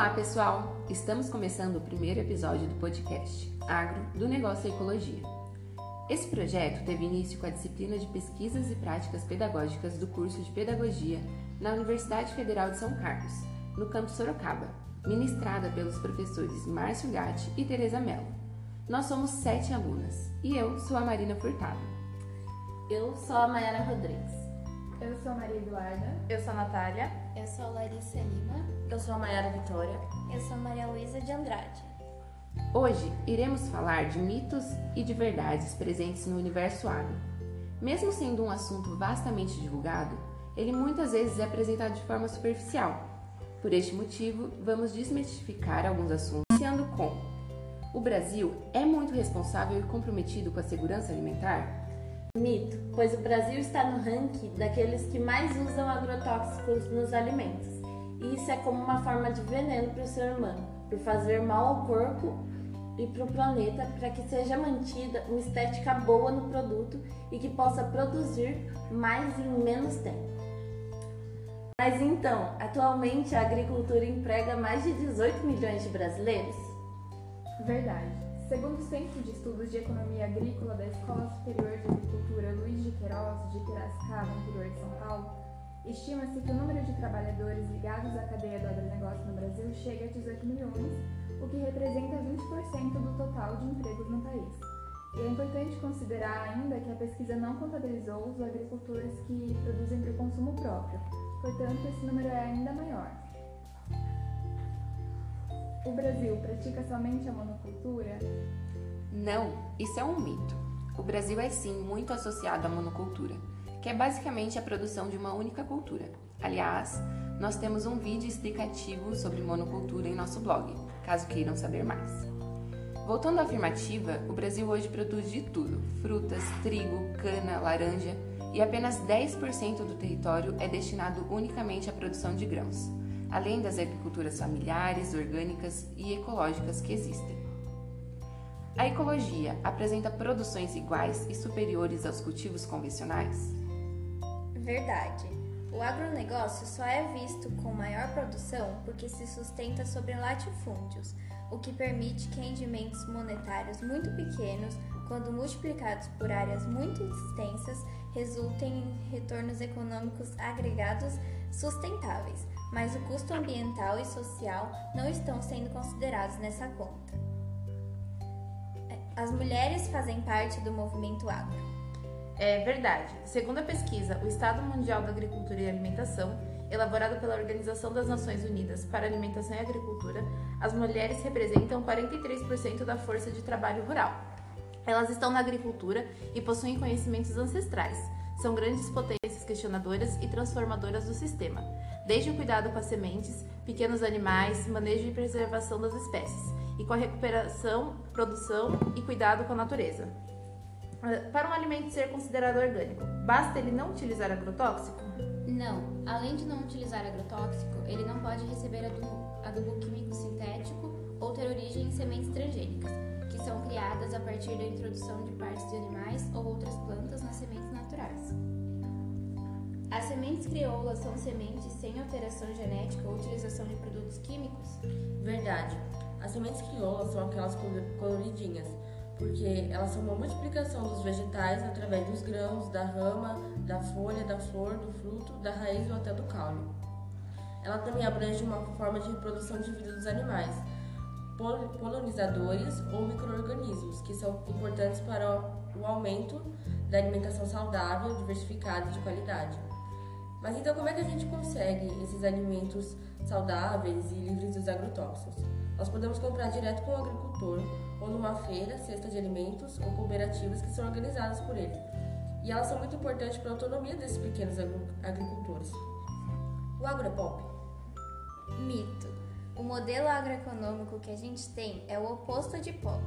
Olá, pessoal! Estamos começando o primeiro episódio do podcast Agro do Negócio e Ecologia. Esse projeto teve início com a disciplina de Pesquisas e Práticas Pedagógicas do curso de Pedagogia na Universidade Federal de São Carlos, no campus Sorocaba, ministrada pelos professores Márcio Gatti e Teresa Mello. Nós somos sete alunas e eu sou a Marina Furtado. Eu sou a Mayara Rodrigues. Eu sou a Maria Eduarda. Eu sou a Natália. Eu sou a Larissa Lima. Eu sou a Mayara Vitória. Eu sou a Maria Luísa de Andrade. Hoje iremos falar de mitos e de verdades presentes no universo agro. Mesmo sendo um assunto vastamente divulgado, ele muitas vezes é apresentado de forma superficial. Por este motivo, vamos desmistificar alguns assuntos, iniciando com: o Brasil é muito responsável e comprometido com a segurança alimentar? Mito, pois o Brasil está no ranking daqueles que mais usam agrotóxicos nos alimentos. E isso é como uma forma de veneno para o ser humano, por fazer mal ao corpo e para o planeta, para que seja mantida uma estética boa no produto e que possa produzir mais em menos tempo. Mas então, atualmente a agricultura emprega mais de 18 milhões de brasileiros? Verdade. Segundo o Centro de Estudos de Economia Agrícola da Escola Superior de Agricultura Luiz de Queiroz, de Piracicaba, interior de São Paulo, estima-se que o número de trabalhadores ligados à cadeia do agronegócio no Brasil chega a 18 milhões, o que representa 20% do total de empregos no país. E é importante considerar ainda que a pesquisa não contabilizou os agricultores que produzem para o consumo próprio, portanto, esse número é ainda maior. O Brasil pratica somente a monocultura? Não, isso é um mito. O Brasil é sim muito associado à monocultura, que é basicamente a produção de uma única cultura. Aliás, nós temos um vídeo explicativo sobre monocultura em nosso blog, caso queiram saber mais. Voltando à afirmativa, o Brasil hoje produz de tudo: frutas, trigo, cana, laranja, e apenas 10% do território é destinado unicamente à produção de grãos além das agriculturas familiares, orgânicas e ecológicas que existem. A ecologia apresenta produções iguais e superiores aos cultivos convencionais? Verdade. O agronegócio só é visto com maior produção porque se sustenta sobre latifúndios, o que permite que rendimentos monetários muito pequenos, quando multiplicados por áreas muito extensas, resultem em retornos econômicos agregados sustentáveis, mas o custo ambiental e social não estão sendo considerados nessa conta. As mulheres fazem parte do movimento agro. É verdade. Segundo a pesquisa O Estado Mundial da Agricultura e Alimentação, elaborada pela Organização das Nações Unidas para Alimentação e Agricultura, as mulheres representam 43% da força de trabalho rural. Elas estão na agricultura e possuem conhecimentos ancestrais. São grandes potências questionadoras e transformadoras do sistema, desde o cuidado com as sementes, pequenos animais, manejo e preservação das espécies, e com a recuperação, produção e cuidado com a natureza. Ah, para um alimento ser considerado orgânico, basta ele não utilizar agrotóxico? Não. Além de não utilizar agrotóxico, ele não pode receber adubo, adubo químico sintético ou ter origem em sementes transgênicas, que são criadas a partir da introdução de partes de animais ou outras plantas nas sementes naturais. As sementes crioulas são sementes sem alteração genética ou utilização de produtos químicos? Verdade. As sementes crioulas são aquelas coloridinhas, porque elas são uma multiplicação dos vegetais através dos grãos, da rama, da folha, da flor, do fruto, da raiz ou até do caule. Ela também abrange uma forma de reprodução de vida dos animais, polinizadores ou microorganismos, que são importantes para o aumento da alimentação saudável, diversificada e de qualidade. Mas então como é que a gente consegue esses alimentos saudáveis e livres dos agrotóxicos? Nós podemos comprar direto com o agricultor ou numa feira, cesta de alimentos ou cooperativas que são organizadas por ele. E elas são muito importantes para a autonomia desses pequenos agricultores. O agropop? Mito. O modelo agroeconômico que a gente tem é o oposto de pop,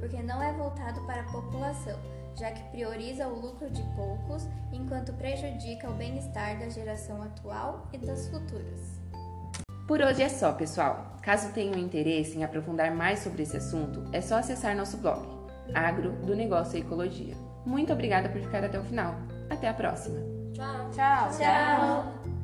porque não é voltado para a população, já que prioriza o lucro de poucos enquanto prejudica o bem-estar da geração atual e das futuras. Por hoje é só, pessoal. Caso tenham interesse em aprofundar mais sobre esse assunto, é só acessar nosso blog, Agro do Negócio e Ecologia. Muito obrigada por ficar até o final. Até a próxima. Tchau. Tchau. Tchau.